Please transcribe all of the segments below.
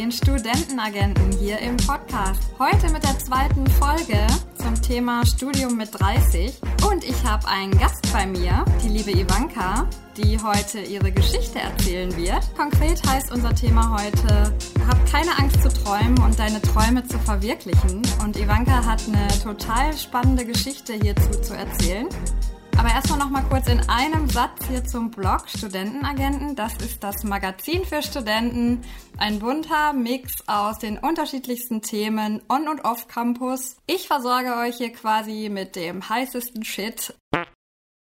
den Studentenagenten hier im Podcast. Heute mit der zweiten Folge zum Thema Studium mit 30. Und ich habe einen Gast bei mir, die liebe Ivanka, die heute ihre Geschichte erzählen wird. Konkret heißt unser Thema heute, hab keine Angst zu träumen und deine Träume zu verwirklichen. Und Ivanka hat eine total spannende Geschichte hierzu zu erzählen. Aber erstmal noch mal kurz in einem Satz hier zum Blog Studentenagenten. Das ist das Magazin für Studenten. Ein bunter Mix aus den unterschiedlichsten Themen on und off Campus. Ich versorge euch hier quasi mit dem heißesten Shit.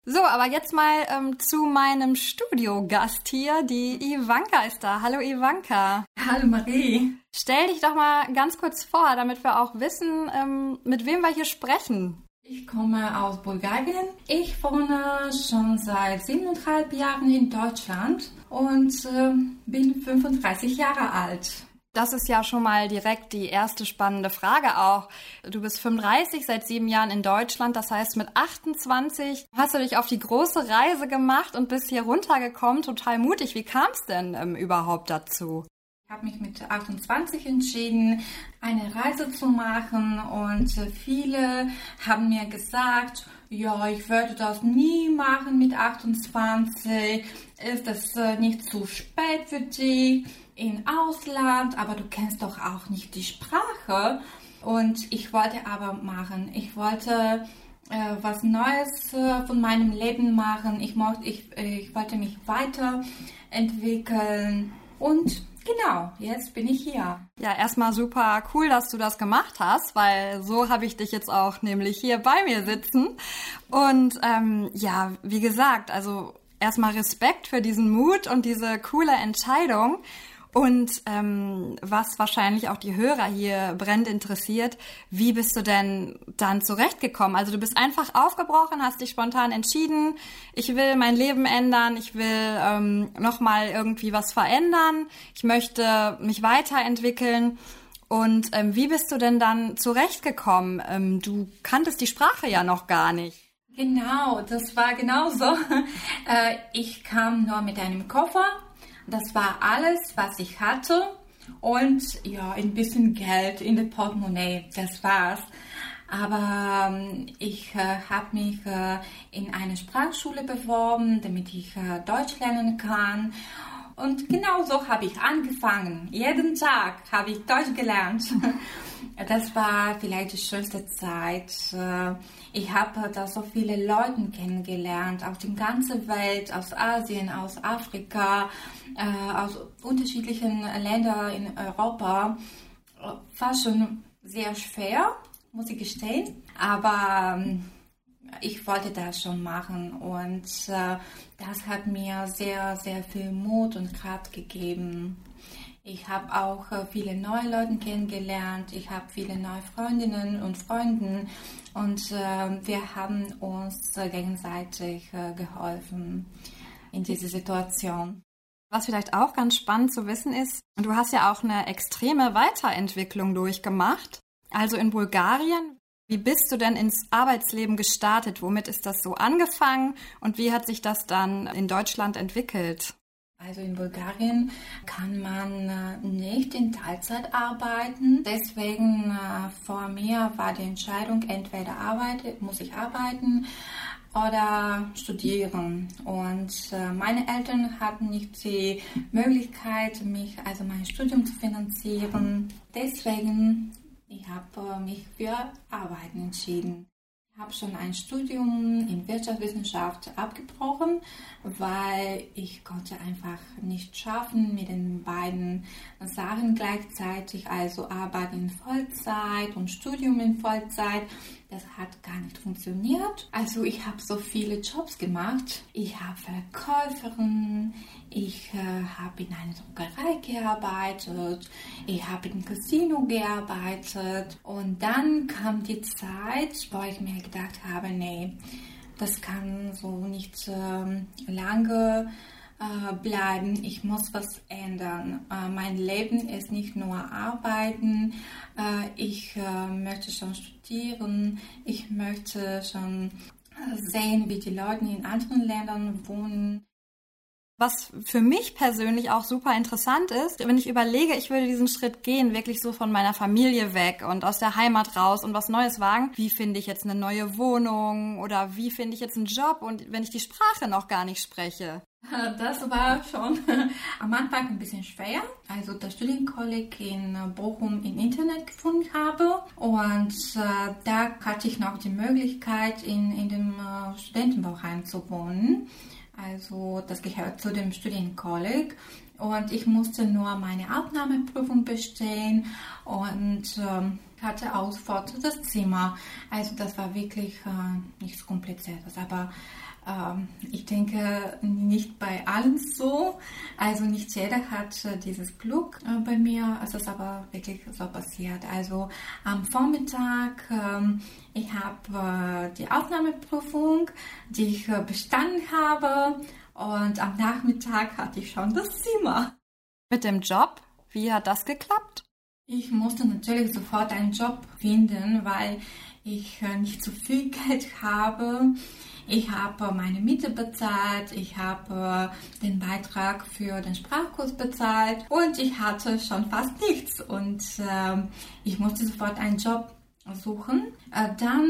So, aber jetzt mal ähm, zu meinem Studiogast hier. Die Ivanka ist da. Hallo Ivanka. Hallo Marie. Stell dich doch mal ganz kurz vor, damit wir auch wissen, ähm, mit wem wir hier sprechen. Ich komme aus Bulgarien. Ich wohne schon seit siebeneinhalb Jahren in Deutschland und äh, bin 35 Jahre alt. Das ist ja schon mal direkt die erste spannende Frage auch. Du bist 35, seit sieben Jahren in Deutschland. Das heißt, mit 28 hast du dich auf die große Reise gemacht und bist hier runtergekommen. Total mutig. Wie kam es denn ähm, überhaupt dazu? Habe mich mit 28 entschieden, eine Reise zu machen und viele haben mir gesagt, ja, ich würde das nie machen mit 28. Ist es äh, nicht zu spät für dich in Ausland, aber du kennst doch auch nicht die Sprache. Und ich wollte aber machen. Ich wollte äh, was Neues äh, von meinem Leben machen. Ich, mochte, ich, ich wollte mich weiterentwickeln und Genau, jetzt bin ich hier. Ja, erstmal super cool, dass du das gemacht hast, weil so habe ich dich jetzt auch nämlich hier bei mir sitzen. Und ähm, ja, wie gesagt, also erstmal Respekt für diesen Mut und diese coole Entscheidung. Und ähm, was wahrscheinlich auch die Hörer hier brennend interessiert, wie bist du denn dann zurechtgekommen? Also du bist einfach aufgebrochen, hast dich spontan entschieden, ich will mein Leben ändern, ich will ähm, nochmal irgendwie was verändern, ich möchte mich weiterentwickeln. Und ähm, wie bist du denn dann zurechtgekommen? Ähm, du kanntest die Sprache ja noch gar nicht. Genau, das war genauso. Äh, ich kam nur mit einem Koffer das war alles, was ich hatte und ja, ein bisschen Geld in der Portemonnaie. Das war's. Aber ähm, ich äh, habe mich äh, in eine Sprachschule beworben, damit ich äh, Deutsch lernen kann. Und genau so habe ich angefangen. Jeden Tag habe ich Deutsch gelernt. Das war vielleicht die schönste Zeit. Äh, ich habe da so viele Leute kennengelernt aus der ganzen Welt, aus Asien, aus Afrika, äh, aus unterschiedlichen Ländern in Europa. War schon sehr schwer, muss ich gestehen. Aber ähm, ich wollte das schon machen und äh, das hat mir sehr, sehr viel Mut und Kraft gegeben. Ich habe auch äh, viele neue Leute kennengelernt. Ich habe viele neue Freundinnen und Freunde und äh, wir haben uns äh, gegenseitig äh, geholfen in dieser Situation. Was vielleicht auch ganz spannend zu wissen ist, du hast ja auch eine extreme Weiterentwicklung durchgemacht. Also in Bulgarien, wie bist du denn ins Arbeitsleben gestartet? Womit ist das so angefangen und wie hat sich das dann in Deutschland entwickelt? Also in Bulgarien kann man äh, nicht in Teilzeit arbeiten. Deswegen äh, vor mir war die Entscheidung, entweder arbeite, muss ich arbeiten oder studieren. Und äh, meine Eltern hatten nicht die Möglichkeit, mich, also mein Studium zu finanzieren. Deswegen ich habe mich für Arbeiten entschieden. Ich habe schon ein Studium in Wirtschaftswissenschaft abgebrochen, weil ich konnte einfach nicht schaffen mit den beiden Sachen gleichzeitig, also Arbeit in Vollzeit und Studium in Vollzeit. Das hat gar nicht funktioniert. Also ich habe so viele Jobs gemacht. Ich habe Verkäuferin, ich äh, habe in einer Druckerei gearbeitet, ich habe im Casino gearbeitet und dann kam die Zeit, wo ich mir gedacht habe, nee, das kann so nicht äh, lange äh, bleiben, ich muss was ändern. Äh, mein Leben ist nicht nur arbeiten, äh, ich möchte schon studieren, ich möchte schon sehen, wie die Leute in anderen Ländern wohnen. Was für mich persönlich auch super interessant ist, wenn ich überlege, ich würde diesen Schritt gehen, wirklich so von meiner Familie weg und aus der Heimat raus und was Neues wagen. Wie finde ich jetzt eine neue Wohnung oder wie finde ich jetzt einen Job und wenn ich die Sprache noch gar nicht spreche? Das war schon am Anfang ein bisschen schwer. Also das Studienkolleg in Bochum im Internet gefunden habe und äh, da hatte ich noch die Möglichkeit, in, in dem äh, Studentenbauheim zu wohnen. Also das gehört zu dem Studienkolleg und ich musste nur meine Aufnahmeprüfung bestehen und ähm, hatte das Zimmer. Also das war wirklich äh, nichts Kompliziertes, aber ich denke nicht bei allen so. Also nicht jeder hat äh, dieses Glück. Äh, bei mir ist es aber wirklich so passiert. Also am Vormittag, ähm, ich habe äh, die Aufnahmeprüfung, die ich bestanden habe und am Nachmittag hatte ich schon das Zimmer. Mit dem Job, wie hat das geklappt? Ich musste natürlich sofort einen Job finden, weil ich nicht so viel Geld habe. Ich habe meine Miete bezahlt, ich habe den Beitrag für den Sprachkurs bezahlt und ich hatte schon fast nichts und äh, ich musste sofort einen Job suchen. Äh, dann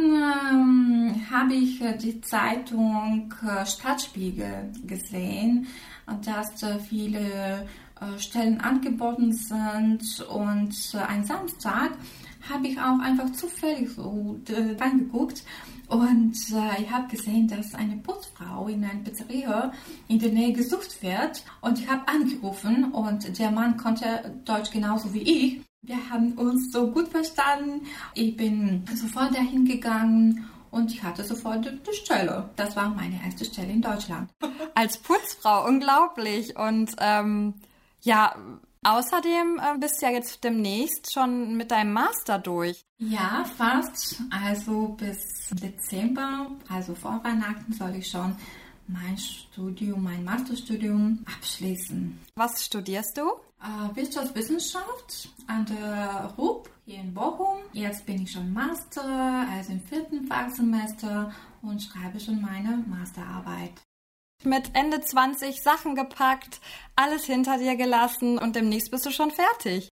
ähm, habe ich äh, die Zeitung äh, Stadtspiegel gesehen, dass äh, viele äh, Stellen angeboten sind und äh, ein Samstag habe ich auch einfach zufällig so äh, reingeguckt und äh, ich habe gesehen, dass eine Putzfrau in einer Pizzeria in der Nähe gesucht wird und ich habe angerufen und der Mann konnte Deutsch genauso wie ich. Wir haben uns so gut verstanden. Ich bin sofort dahin gegangen und ich hatte sofort die Stelle. Das war meine erste Stelle in Deutschland. Als Putzfrau, unglaublich. Und ähm, ja, Außerdem äh, bist du ja jetzt demnächst schon mit deinem Master durch. Ja, fast. Also bis Dezember, also vor Weihnachten, soll ich schon mein Studium, mein Masterstudium abschließen. Was studierst du? Äh, Wirtschaftswissenschaft an der RUB hier in Bochum. Jetzt bin ich schon Master, also im vierten Fachsemester und schreibe schon meine Masterarbeit mit Ende 20 Sachen gepackt, alles hinter dir gelassen und demnächst bist du schon fertig.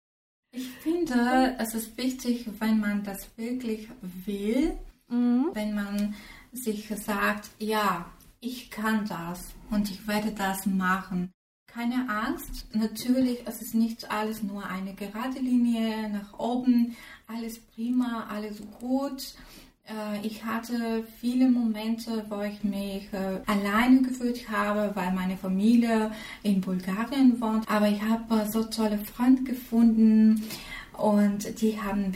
Ich finde, es ist wichtig, wenn man das wirklich will, mhm. wenn man sich sagt, ja, ich kann das und ich werde das machen. Keine Angst, natürlich, es ist nicht alles nur eine gerade Linie nach oben, alles prima, alles gut. Äh, ich hatte viele Momente, wo ich mich äh, alleine gefühlt habe, weil meine Familie in Bulgarien wohnt. Aber ich habe so tolle Freunde gefunden und die haben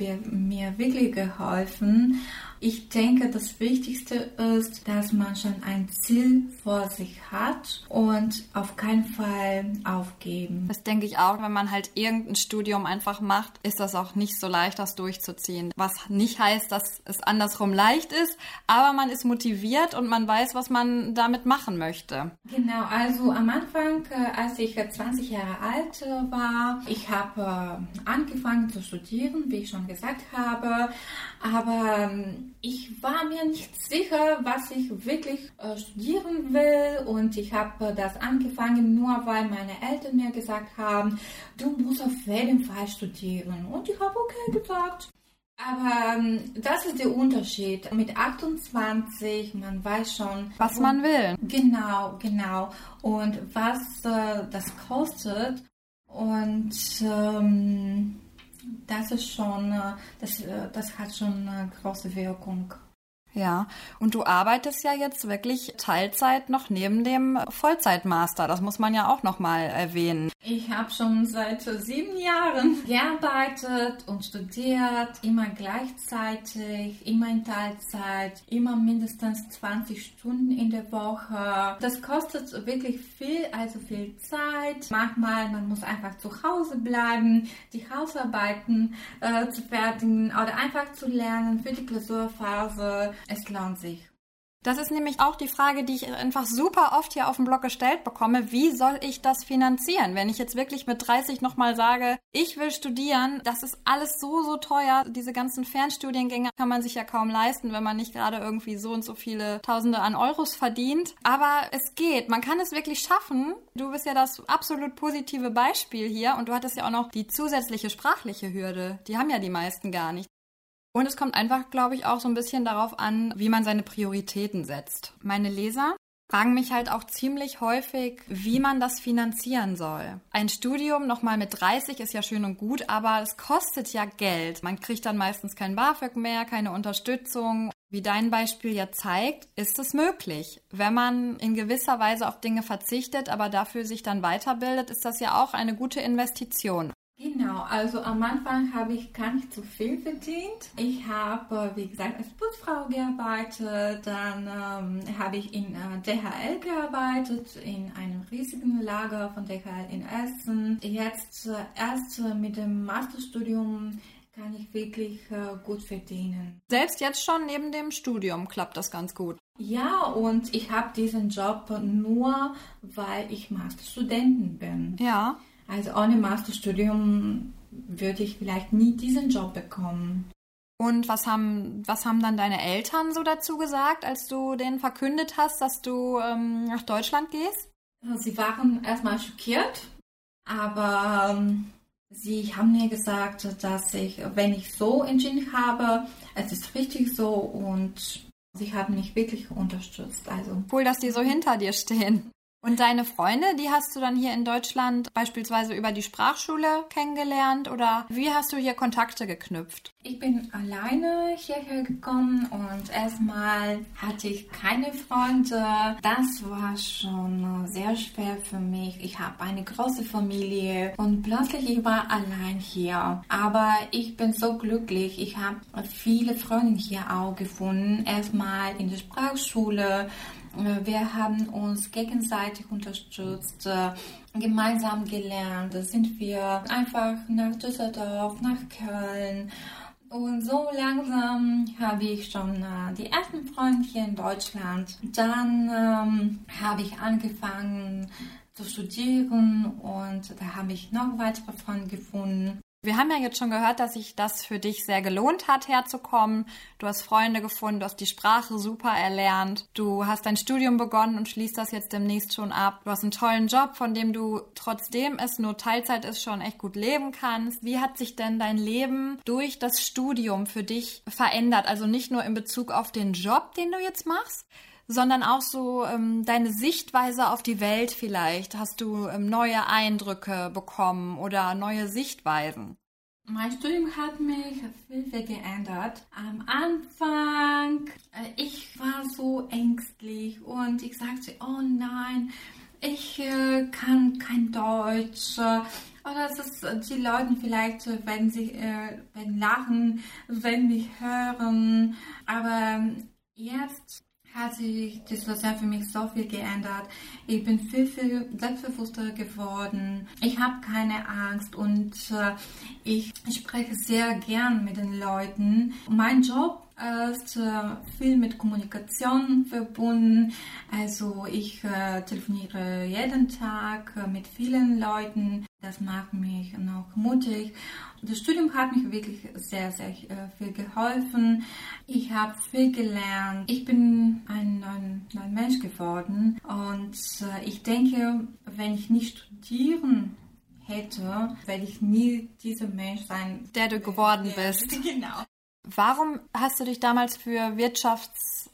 mir wirklich geholfen. Ich denke, das Wichtigste ist, dass man schon ein Ziel vor sich hat und auf keinen Fall aufgeben. Das denke ich auch, wenn man halt irgendein Studium einfach macht, ist das auch nicht so leicht, das durchzuziehen. Was nicht heißt, dass es andersrum leicht ist, aber man ist motiviert und man weiß, was man damit machen möchte. Genau, also am Anfang, äh, als ich 20 Jahre alt äh, war, ich habe äh, angefangen zu studieren, wie ich schon gesagt habe, aber ähm, ich war mir nicht sicher, was ich wirklich äh, studieren will und ich habe das angefangen nur, weil meine Eltern mir gesagt haben, du musst auf jeden Fall studieren und ich habe okay gesagt. Aber ähm, das ist der Unterschied. Mit 28, man weiß schon, was man will. Genau, genau. Und was äh, das kostet. Und ähm, das ist schon, äh, das, äh, das hat schon eine große Wirkung. Ja, und du arbeitest ja jetzt wirklich Teilzeit noch neben dem Vollzeitmaster. Das muss man ja auch noch mal erwähnen. Ich habe schon seit sieben Jahren gearbeitet und studiert, immer gleichzeitig, immer in Teilzeit, immer mindestens 20 Stunden in der Woche. Das kostet wirklich viel, also viel Zeit. Manchmal man muss einfach zu Hause bleiben, die Hausarbeiten äh, zu fertigen oder einfach zu lernen für die Klausurphase. Es lohnt sich. Das ist nämlich auch die Frage, die ich einfach super oft hier auf dem Blog gestellt bekomme. Wie soll ich das finanzieren? Wenn ich jetzt wirklich mit 30 nochmal sage, ich will studieren, das ist alles so, so teuer. Diese ganzen Fernstudiengänge kann man sich ja kaum leisten, wenn man nicht gerade irgendwie so und so viele Tausende an Euros verdient. Aber es geht. Man kann es wirklich schaffen. Du bist ja das absolut positive Beispiel hier und du hattest ja auch noch die zusätzliche sprachliche Hürde. Die haben ja die meisten gar nicht. Und es kommt einfach, glaube ich, auch so ein bisschen darauf an, wie man seine Prioritäten setzt. Meine Leser fragen mich halt auch ziemlich häufig, wie man das finanzieren soll. Ein Studium nochmal mit 30 ist ja schön und gut, aber es kostet ja Geld. Man kriegt dann meistens kein BAföG mehr, keine Unterstützung. Wie dein Beispiel ja zeigt, ist es möglich. Wenn man in gewisser Weise auf Dinge verzichtet, aber dafür sich dann weiterbildet, ist das ja auch eine gute Investition. Genau, also am Anfang habe ich gar nicht so viel verdient. Ich habe, wie gesagt, als Putzfrau gearbeitet, dann ähm, habe ich in äh, DHL gearbeitet, in einem riesigen Lager von DHL in Essen. Jetzt äh, erst äh, mit dem Masterstudium kann ich wirklich äh, gut verdienen. Selbst jetzt schon neben dem Studium klappt das ganz gut. Ja, und ich habe diesen Job nur, weil ich Masterstudentin bin. Ja. Also ohne Masterstudium würde ich vielleicht nie diesen Job bekommen. Und was haben, was haben dann deine Eltern so dazu gesagt, als du denen verkündet hast, dass du ähm, nach Deutschland gehst? Sie waren erstmal schockiert, aber ähm, sie haben mir gesagt, dass ich, wenn ich so entschieden habe, es ist richtig so und sie haben mich wirklich unterstützt. Also cool, dass die so hinter dir stehen. Und deine Freunde, die hast du dann hier in Deutschland beispielsweise über die Sprachschule kennengelernt oder wie hast du hier Kontakte geknüpft? Ich bin alleine hierher gekommen und erstmal hatte ich keine Freunde. Das war schon sehr schwer für mich. Ich habe eine große Familie und plötzlich ich war allein hier. Aber ich bin so glücklich. Ich habe viele Freunde hier auch gefunden. Erstmal in der Sprachschule wir haben uns gegenseitig unterstützt, äh, gemeinsam gelernt. Da sind wir einfach nach Düsseldorf, nach Köln. Und so langsam habe ich schon äh, die ersten Freunde hier in Deutschland. Dann ähm, habe ich angefangen zu studieren und da habe ich noch weitere Freunde gefunden. Wir haben ja jetzt schon gehört, dass sich das für dich sehr gelohnt hat, herzukommen. Du hast Freunde gefunden, du hast die Sprache super erlernt. Du hast dein Studium begonnen und schließt das jetzt demnächst schon ab. Du hast einen tollen Job, von dem du trotzdem es nur Teilzeit ist, schon echt gut leben kannst. Wie hat sich denn dein Leben durch das Studium für dich verändert? Also nicht nur in Bezug auf den Job, den du jetzt machst, sondern auch so ähm, deine Sichtweise auf die Welt vielleicht. Hast du ähm, neue Eindrücke bekommen oder neue Sichtweisen? Mein Studium hat mich viel, geändert. Am Anfang, äh, ich war so ängstlich und ich sagte, oh nein, ich äh, kann kein Deutsch. Oder es ist, äh, die Leute vielleicht, äh, wenn sie äh, wenn lachen, wenn mich hören. Aber ähm, jetzt hat sich das Jahr für mich so viel geändert. Ich bin viel, viel selbstbewusster geworden. Ich habe keine Angst und äh, ich spreche sehr gern mit den Leuten. Mein Job ist äh, viel mit Kommunikation verbunden. Also ich äh, telefoniere jeden Tag äh, mit vielen Leuten. Das macht mich noch mutig. Das Studium hat mich wirklich sehr, sehr äh, viel geholfen. Ich habe viel gelernt. Ich bin ein neuer Mensch geworden. Und äh, ich denke, wenn ich nicht studieren hätte, werde ich nie dieser Mensch sein, der du geworden bist. genau. Warum hast du dich damals für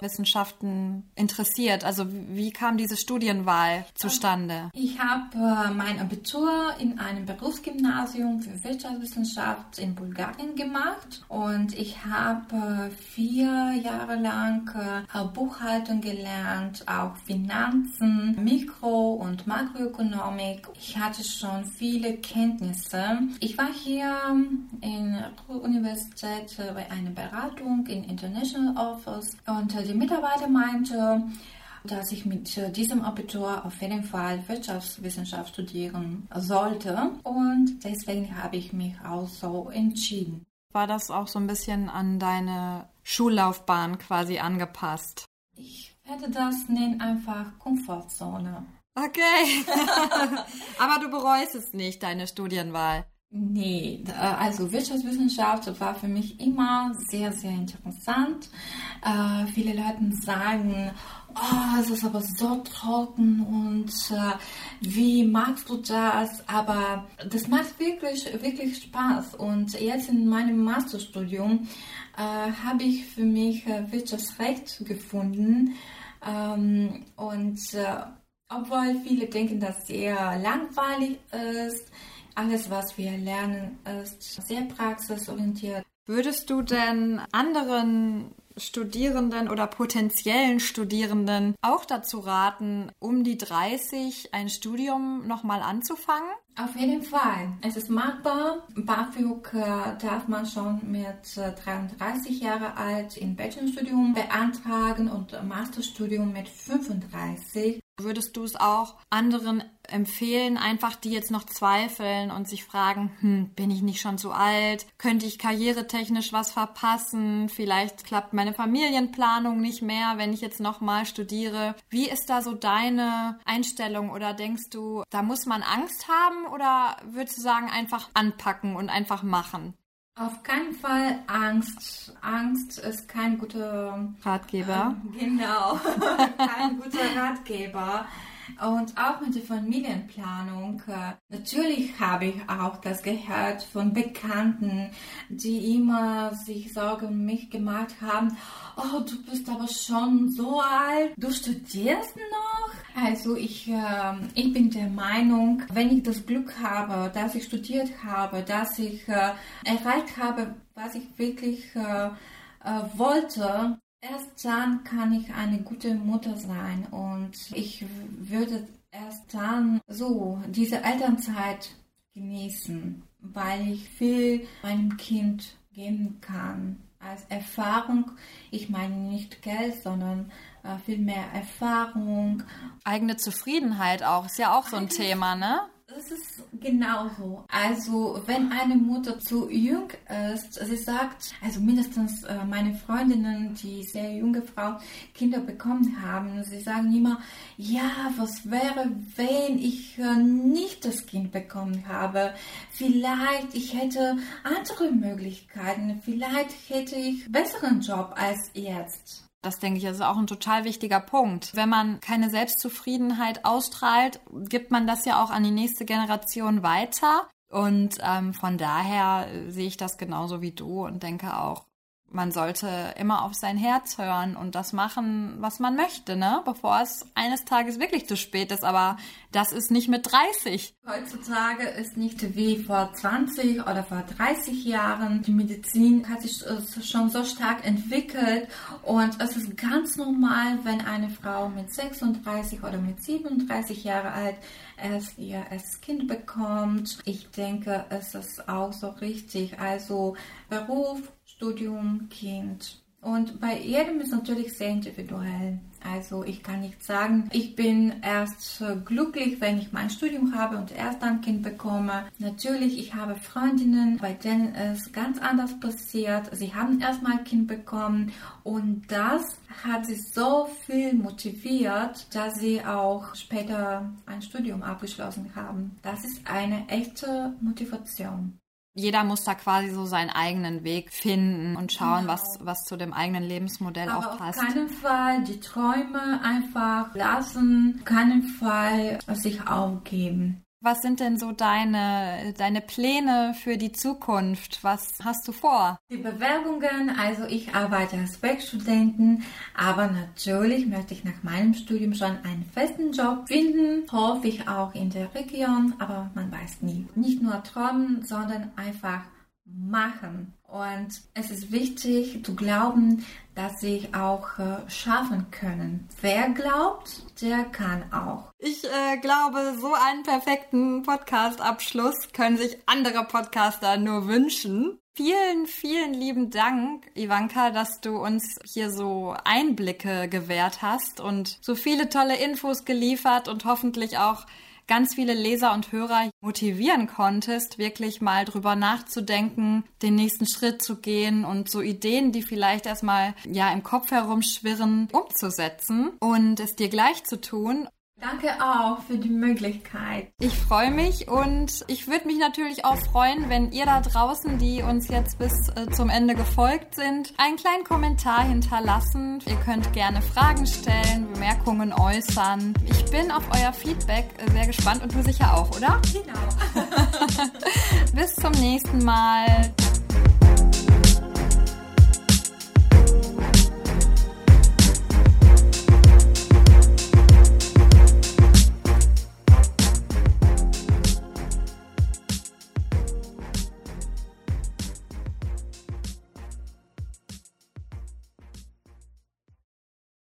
Wirtschaftswissenschaften interessiert? Also wie kam diese Studienwahl zustande? Ich habe äh, mein Abitur in einem Berufsgymnasium für Wirtschaftswissenschaft in Bulgarien gemacht und ich habe äh, vier Jahre lang äh, Buchhaltung gelernt, auch Finanzen, Mikro- und Makroökonomik. Ich hatte schon viele Kenntnisse. Ich war hier in der Universität bei einem eine Beratung in International Office und die Mitarbeiter meinte, dass ich mit diesem Abitur auf jeden Fall Wirtschaftswissenschaft studieren sollte und deswegen habe ich mich auch so entschieden. War das auch so ein bisschen an deine Schullaufbahn quasi angepasst? Ich werde das nennen einfach Komfortzone. Okay. Aber du bereust es nicht, deine Studienwahl. Nee, äh, also Wirtschaftswissenschaft war für mich immer sehr, sehr interessant. Äh, viele Leute sagen, oh, es ist aber so trocken und äh, wie magst du das? Aber das macht wirklich, wirklich Spaß. Und jetzt in meinem Masterstudium äh, habe ich für mich äh, Wirtschaftsrecht gefunden. Ähm, und äh, obwohl viele denken, dass es sehr langweilig ist, alles, was wir lernen, ist sehr praxisorientiert. Würdest du denn anderen Studierenden oder potenziellen Studierenden auch dazu raten, um die 30 ein Studium nochmal anzufangen? Auf jeden Fall. Es ist machbar. BAföG äh, darf man schon mit 33 äh, Jahre alt im Bachelorstudium beantragen und Masterstudium mit 35. Würdest du es auch anderen empfehlen, einfach die jetzt noch zweifeln und sich fragen, hm, bin ich nicht schon zu alt? Könnte ich karrieretechnisch was verpassen? Vielleicht klappt meine Familienplanung nicht mehr, wenn ich jetzt nochmal studiere. Wie ist da so deine Einstellung oder denkst du, da muss man Angst haben oder würdest du sagen, einfach anpacken und einfach machen? Auf keinen Fall Angst. Angst ist kein guter Ratgeber. Äh, genau, kein guter Ratgeber. Und auch mit der Familienplanung. Äh, natürlich habe ich auch das gehört von Bekannten, die immer sich Sorgen um mich gemacht haben. Oh, du bist aber schon so alt. Du studierst noch? Also ich, äh, ich bin der Meinung, wenn ich das Glück habe, dass ich studiert habe, dass ich äh, erreicht habe, was ich wirklich äh, äh wollte, Erst dann kann ich eine gute Mutter sein und ich würde erst dann so diese Elternzeit genießen, weil ich viel meinem Kind geben kann. Als Erfahrung, ich meine nicht Geld, sondern äh, viel mehr Erfahrung. Eigene Zufriedenheit auch, ist ja auch so ein Thema, ne? Das ist genauso. Also, wenn eine Mutter zu jung ist, sie sagt, also mindestens äh, meine Freundinnen, die sehr junge Frau Kinder bekommen haben, sie sagen immer, ja, was wäre, wenn ich äh, nicht das Kind bekommen habe? Vielleicht ich hätte andere Möglichkeiten, vielleicht hätte ich besseren Job als jetzt. Das denke ich, ist auch ein total wichtiger Punkt. Wenn man keine Selbstzufriedenheit ausstrahlt, gibt man das ja auch an die nächste Generation weiter. Und ähm, von daher äh, sehe ich das genauso wie du und denke auch, man sollte immer auf sein Herz hören und das machen, was man möchte, ne? Bevor es eines Tages wirklich zu spät ist. Aber das ist nicht mit 30. Heutzutage ist nicht wie vor 20 oder vor 30 Jahren. Die Medizin hat sich äh, schon so stark entwickelt und es ist ganz normal, wenn eine Frau mit 36 oder mit 37 Jahre alt erst ihr erstes Kind bekommt. Ich denke, es ist auch so richtig. Also Beruf, Studium, Kind. Und bei jedem ist natürlich sehr individuell. Also ich kann nicht sagen, ich bin erst glücklich, wenn ich mein Studium habe und erst dann Kind bekomme. Natürlich, ich habe Freundinnen, bei denen es ganz anders passiert. Sie haben erst mal Kind bekommen und das hat sie so viel motiviert, dass sie auch später ein Studium abgeschlossen haben. Das ist eine echte Motivation jeder muss da quasi so seinen eigenen Weg finden und schauen, genau. was, was zu dem eigenen Lebensmodell Aber auch passt. Auf keinen Fall die Träume einfach lassen, auf keinen Fall sich aufgeben. Was sind denn so deine, deine Pläne für die Zukunft? Was hast du vor? Die Bewerbungen, also ich arbeite als Werkstudentin, aber natürlich möchte ich nach meinem Studium schon einen festen Job finden, hoffe ich auch in der Region, aber man weiß nie. Nicht nur träumen, sondern einfach machen. Und es ist wichtig zu glauben, dass sie auch äh, schaffen können. Wer glaubt, der kann auch. Ich äh, glaube, so einen perfekten Podcast-Abschluss können sich andere Podcaster nur wünschen. Vielen, vielen lieben Dank, Ivanka, dass du uns hier so Einblicke gewährt hast und so viele tolle Infos geliefert und hoffentlich auch ganz viele Leser und Hörer motivieren konntest, wirklich mal drüber nachzudenken, den nächsten Schritt zu gehen und so Ideen, die vielleicht erstmal ja im Kopf herumschwirren, umzusetzen und es dir gleich zu tun. Danke auch für die Möglichkeit. Ich freue mich und ich würde mich natürlich auch freuen, wenn ihr da draußen, die uns jetzt bis äh, zum Ende gefolgt sind, einen kleinen Kommentar hinterlassen. Ihr könnt gerne Fragen stellen, Bemerkungen äußern. Ich bin auf euer Feedback äh, sehr gespannt und du sicher auch, oder? Genau. bis zum nächsten Mal.